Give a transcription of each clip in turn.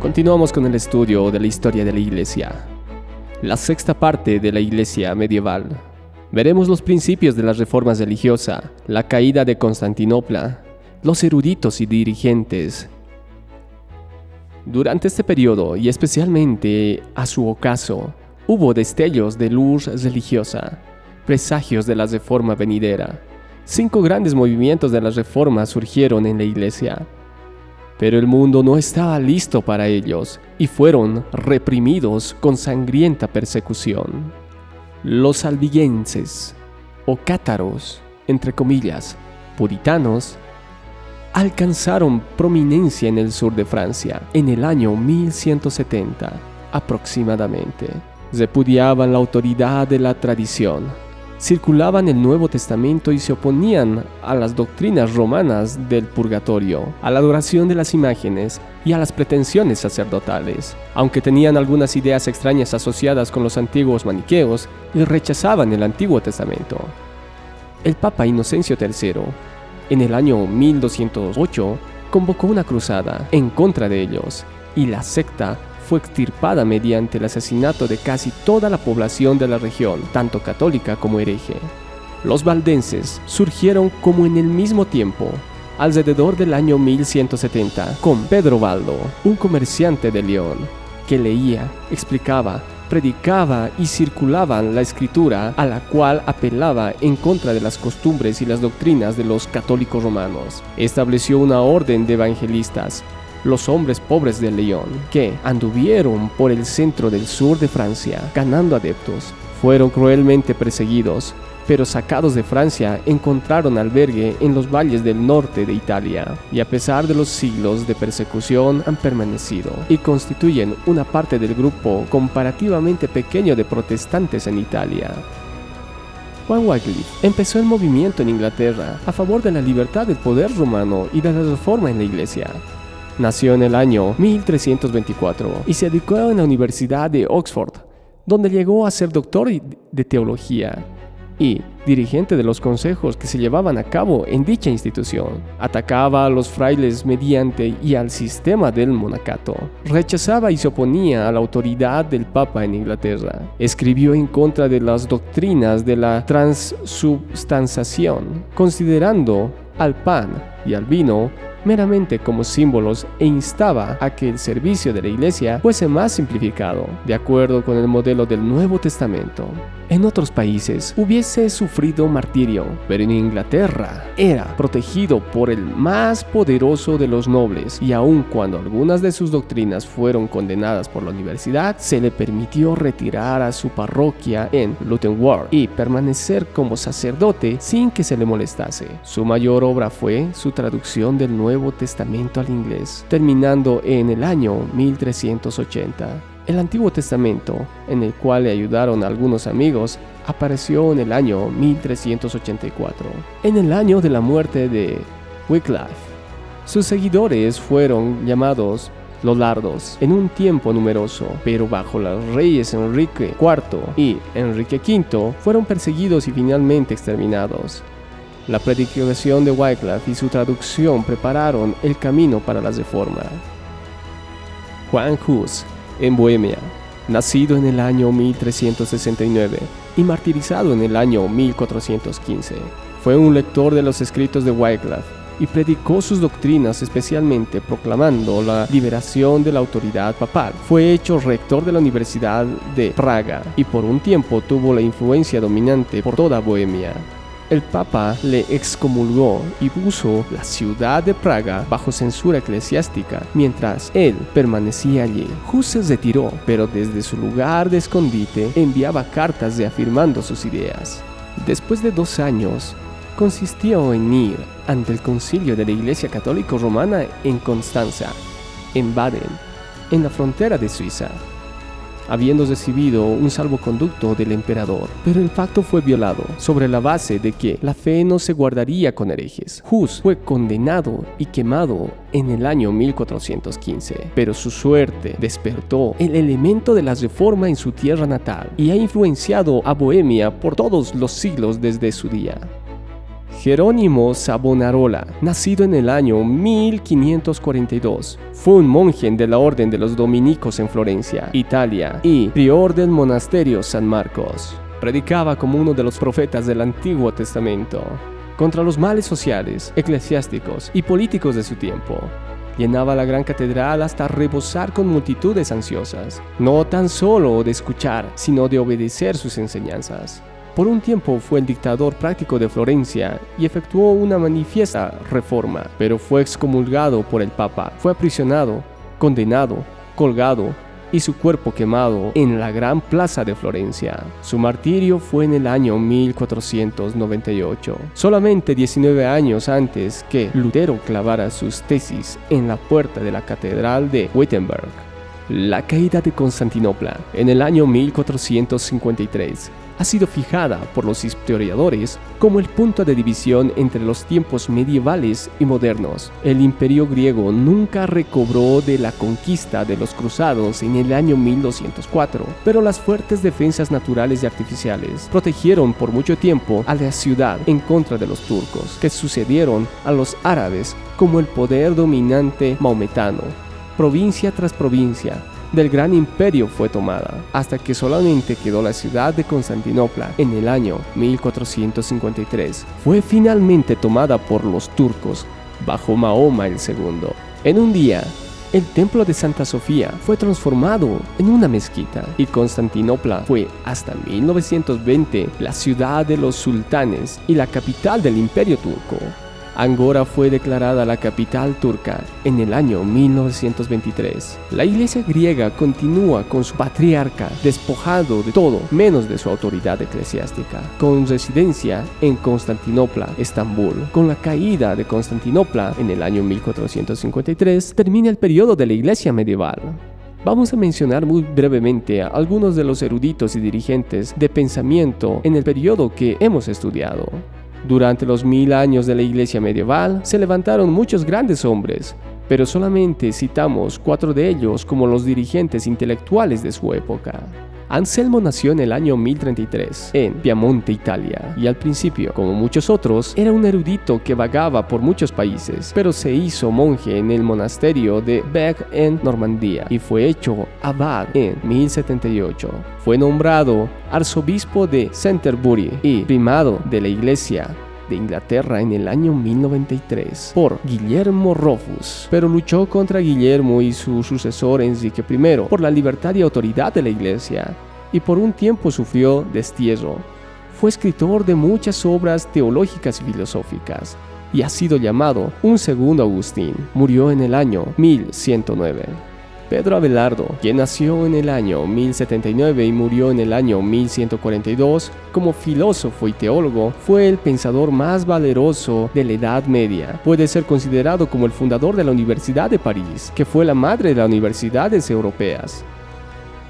Continuamos con el estudio de la historia de la Iglesia. La sexta parte de la Iglesia medieval. Veremos los principios de la reforma religiosa, la caída de Constantinopla, los eruditos y dirigentes. Durante este periodo, y especialmente a su ocaso, hubo destellos de luz religiosa, presagios de la reforma venidera. Cinco grandes movimientos de la reforma surgieron en la iglesia, pero el mundo no estaba listo para ellos y fueron reprimidos con sangrienta persecución. Los albigenses, o cátaros, entre comillas, puritanos, alcanzaron prominencia en el sur de Francia en el año 1170 aproximadamente. Repudiaban la autoridad de la tradición, circulaban el Nuevo Testamento y se oponían a las doctrinas romanas del purgatorio, a la adoración de las imágenes y a las pretensiones sacerdotales, aunque tenían algunas ideas extrañas asociadas con los antiguos maniqueos y rechazaban el Antiguo Testamento. El Papa Inocencio III, en el año 1208, convocó una cruzada en contra de ellos, y la secta fue extirpada mediante el asesinato de casi toda la población de la región, tanto católica como hereje. Los valdenses surgieron como en el mismo tiempo, alrededor del año 1170, con Pedro Baldo, un comerciante de León, que leía, explicaba, predicaba y circulaba la escritura a la cual apelaba en contra de las costumbres y las doctrinas de los católicos romanos. Estableció una orden de evangelistas los hombres pobres de León, que anduvieron por el centro del sur de Francia ganando adeptos. Fueron cruelmente perseguidos, pero sacados de Francia encontraron albergue en los valles del norte de Italia, y a pesar de los siglos de persecución han permanecido y constituyen una parte del grupo comparativamente pequeño de protestantes en Italia. Juan Wycliffe empezó el movimiento en Inglaterra a favor de la libertad del poder romano y de la reforma en la iglesia. Nació en el año 1324 y se dedicó en la Universidad de Oxford, donde llegó a ser doctor de teología y dirigente de los consejos que se llevaban a cabo en dicha institución. Atacaba a los frailes mediante y al sistema del monacato. Rechazaba y se oponía a la autoridad del Papa en Inglaterra. Escribió en contra de las doctrinas de la transubstanciación, considerando al pan y al vino meramente como símbolos e instaba a que el servicio de la iglesia fuese más simplificado, de acuerdo con el modelo del Nuevo Testamento. En otros países hubiese sufrido martirio, pero en Inglaterra era protegido por el más poderoso de los nobles y aun cuando algunas de sus doctrinas fueron condenadas por la universidad, se le permitió retirar a su parroquia en Luton Ward y permanecer como sacerdote sin que se le molestase. Su mayor obra fue su traducción del Nuevo Testamento al inglés, terminando en el año 1380. El Antiguo Testamento, en el cual le ayudaron algunos amigos, apareció en el año 1384, en el año de la muerte de Wycliffe. Sus seguidores fueron llamados Lollardos en un tiempo numeroso, pero bajo los reyes Enrique IV y Enrique V fueron perseguidos y finalmente exterminados. La predicación de Wycliffe y su traducción prepararon el camino para la reforma. Juan Hus en Bohemia, nacido en el año 1369 y martirizado en el año 1415. Fue un lector de los escritos de Wycliffe y predicó sus doctrinas especialmente proclamando la liberación de la autoridad papal. Fue hecho rector de la Universidad de Praga y por un tiempo tuvo la influencia dominante por toda Bohemia el Papa le excomulgó y puso la ciudad de Praga bajo censura eclesiástica mientras él permanecía allí. Hus se retiró, pero desde su lugar de escondite enviaba cartas reafirmando sus ideas. Después de dos años, consistió en ir ante el concilio de la Iglesia Católica Romana en Constanza, en Baden, en la frontera de Suiza habiendo recibido un salvoconducto del emperador. Pero el pacto fue violado sobre la base de que la fe no se guardaría con herejes. Hus fue condenado y quemado en el año 1415, pero su suerte despertó el elemento de la reforma en su tierra natal y ha influenciado a Bohemia por todos los siglos desde su día. Jerónimo Savonarola, nacido en el año 1542, fue un monje de la Orden de los Dominicos en Florencia, Italia, y prior del monasterio San Marcos. Predicaba como uno de los profetas del Antiguo Testamento contra los males sociales, eclesiásticos y políticos de su tiempo. Llenaba la gran catedral hasta rebosar con multitudes ansiosas, no tan solo de escuchar, sino de obedecer sus enseñanzas. Por un tiempo fue el dictador práctico de Florencia y efectuó una manifiesta reforma, pero fue excomulgado por el Papa, fue aprisionado, condenado, colgado y su cuerpo quemado en la gran plaza de Florencia. Su martirio fue en el año 1498, solamente 19 años antes que Lutero clavara sus tesis en la puerta de la catedral de Wittenberg. La caída de Constantinopla en el año 1453 ha sido fijada por los historiadores como el punto de división entre los tiempos medievales y modernos. El imperio griego nunca recobró de la conquista de los cruzados en el año 1204, pero las fuertes defensas naturales y artificiales protegieron por mucho tiempo a la ciudad en contra de los turcos, que sucedieron a los árabes como el poder dominante maometano. Provincia tras provincia, del gran imperio fue tomada, hasta que solamente quedó la ciudad de Constantinopla en el año 1453. Fue finalmente tomada por los turcos bajo Mahoma el II. En un día, el templo de Santa Sofía fue transformado en una mezquita y Constantinopla fue hasta 1920 la ciudad de los sultanes y la capital del imperio turco. Angora fue declarada la capital turca en el año 1923. La iglesia griega continúa con su patriarca despojado de todo menos de su autoridad eclesiástica, con residencia en Constantinopla, Estambul. Con la caída de Constantinopla en el año 1453 termina el periodo de la iglesia medieval. Vamos a mencionar muy brevemente a algunos de los eruditos y dirigentes de pensamiento en el periodo que hemos estudiado. Durante los mil años de la iglesia medieval se levantaron muchos grandes hombres, pero solamente citamos cuatro de ellos como los dirigentes intelectuales de su época. Anselmo nació en el año 1033 en Piamonte, Italia, y al principio, como muchos otros, era un erudito que vagaba por muchos países, pero se hizo monje en el monasterio de Bec en Normandía y fue hecho abad en 1078. Fue nombrado arzobispo de Canterbury y primado de la iglesia de Inglaterra en el año 1093 por Guillermo Rufus, pero luchó contra Guillermo y su sucesor Enrique I por la libertad y autoridad de la iglesia y por un tiempo sufrió destierro. Fue escritor de muchas obras teológicas y filosóficas y ha sido llamado un segundo Agustín. Murió en el año 1109. Pedro Abelardo, quien nació en el año 1079 y murió en el año 1142, como filósofo y teólogo, fue el pensador más valeroso de la Edad Media. Puede ser considerado como el fundador de la Universidad de París, que fue la madre de las universidades europeas.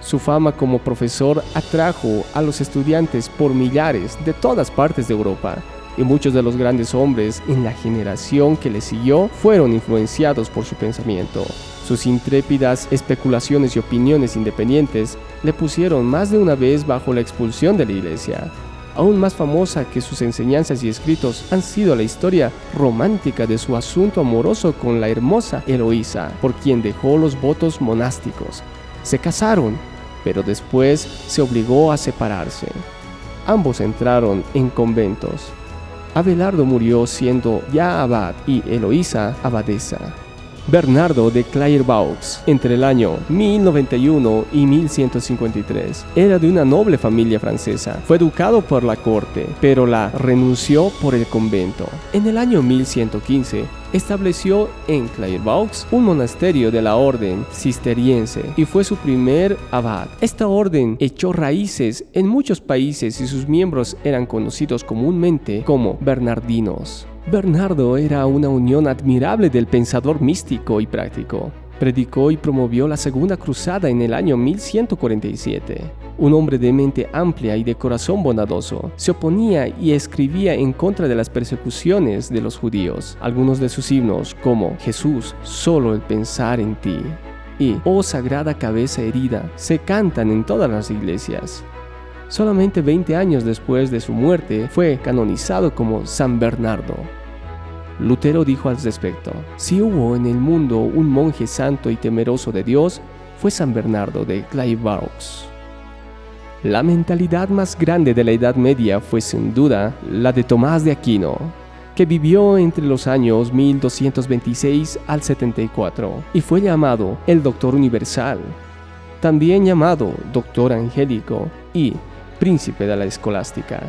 Su fama como profesor atrajo a los estudiantes por millares de todas partes de Europa, y muchos de los grandes hombres en la generación que le siguió fueron influenciados por su pensamiento. Sus intrépidas especulaciones y opiniones independientes le pusieron más de una vez bajo la expulsión de la iglesia. Aún más famosa que sus enseñanzas y escritos han sido la historia romántica de su asunto amoroso con la hermosa Eloísa, por quien dejó los votos monásticos. Se casaron, pero después se obligó a separarse. Ambos entraron en conventos. Abelardo murió siendo ya abad y Eloísa abadesa. Bernardo de Clairvaux, entre el año 1091 y 1153. Era de una noble familia francesa. Fue educado por la corte, pero la renunció por el convento. En el año 1115, estableció en Clairvaux un monasterio de la orden cisteriense y fue su primer abad. Esta orden echó raíces en muchos países y sus miembros eran conocidos comúnmente como bernardinos. Bernardo era una unión admirable del pensador místico y práctico. Predicó y promovió la Segunda Cruzada en el año 1147. Un hombre de mente amplia y de corazón bondadoso, se oponía y escribía en contra de las persecuciones de los judíos. Algunos de sus himnos, como Jesús, solo el pensar en ti y Oh Sagrada Cabeza Herida, se cantan en todas las iglesias. Solamente 20 años después de su muerte fue canonizado como San Bernardo. Lutero dijo al respecto, si hubo en el mundo un monje santo y temeroso de Dios, fue San Bernardo de Clairvaux. La mentalidad más grande de la Edad Media fue sin duda la de Tomás de Aquino, que vivió entre los años 1226 al 74 y fue llamado el Doctor Universal, también llamado Doctor Angélico y Príncipe de la Escolástica.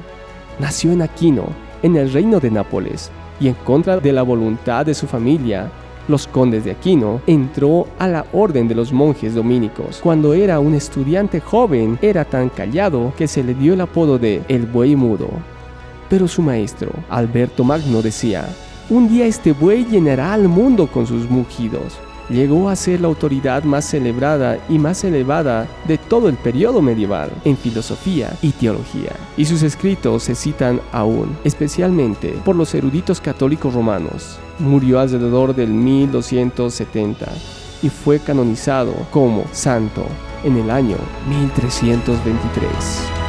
Nació en Aquino, en el reino de Nápoles, y en contra de la voluntad de su familia, los condes de Aquino, entró a la orden de los monjes dominicos. Cuando era un estudiante joven, era tan callado que se le dio el apodo de el buey mudo. Pero su maestro, Alberto Magno, decía, un día este buey llenará al mundo con sus mugidos. Llegó a ser la autoridad más celebrada y más elevada de todo el periodo medieval en filosofía y teología. Y sus escritos se citan aún, especialmente por los eruditos católicos romanos. Murió alrededor del 1270 y fue canonizado como santo en el año 1323.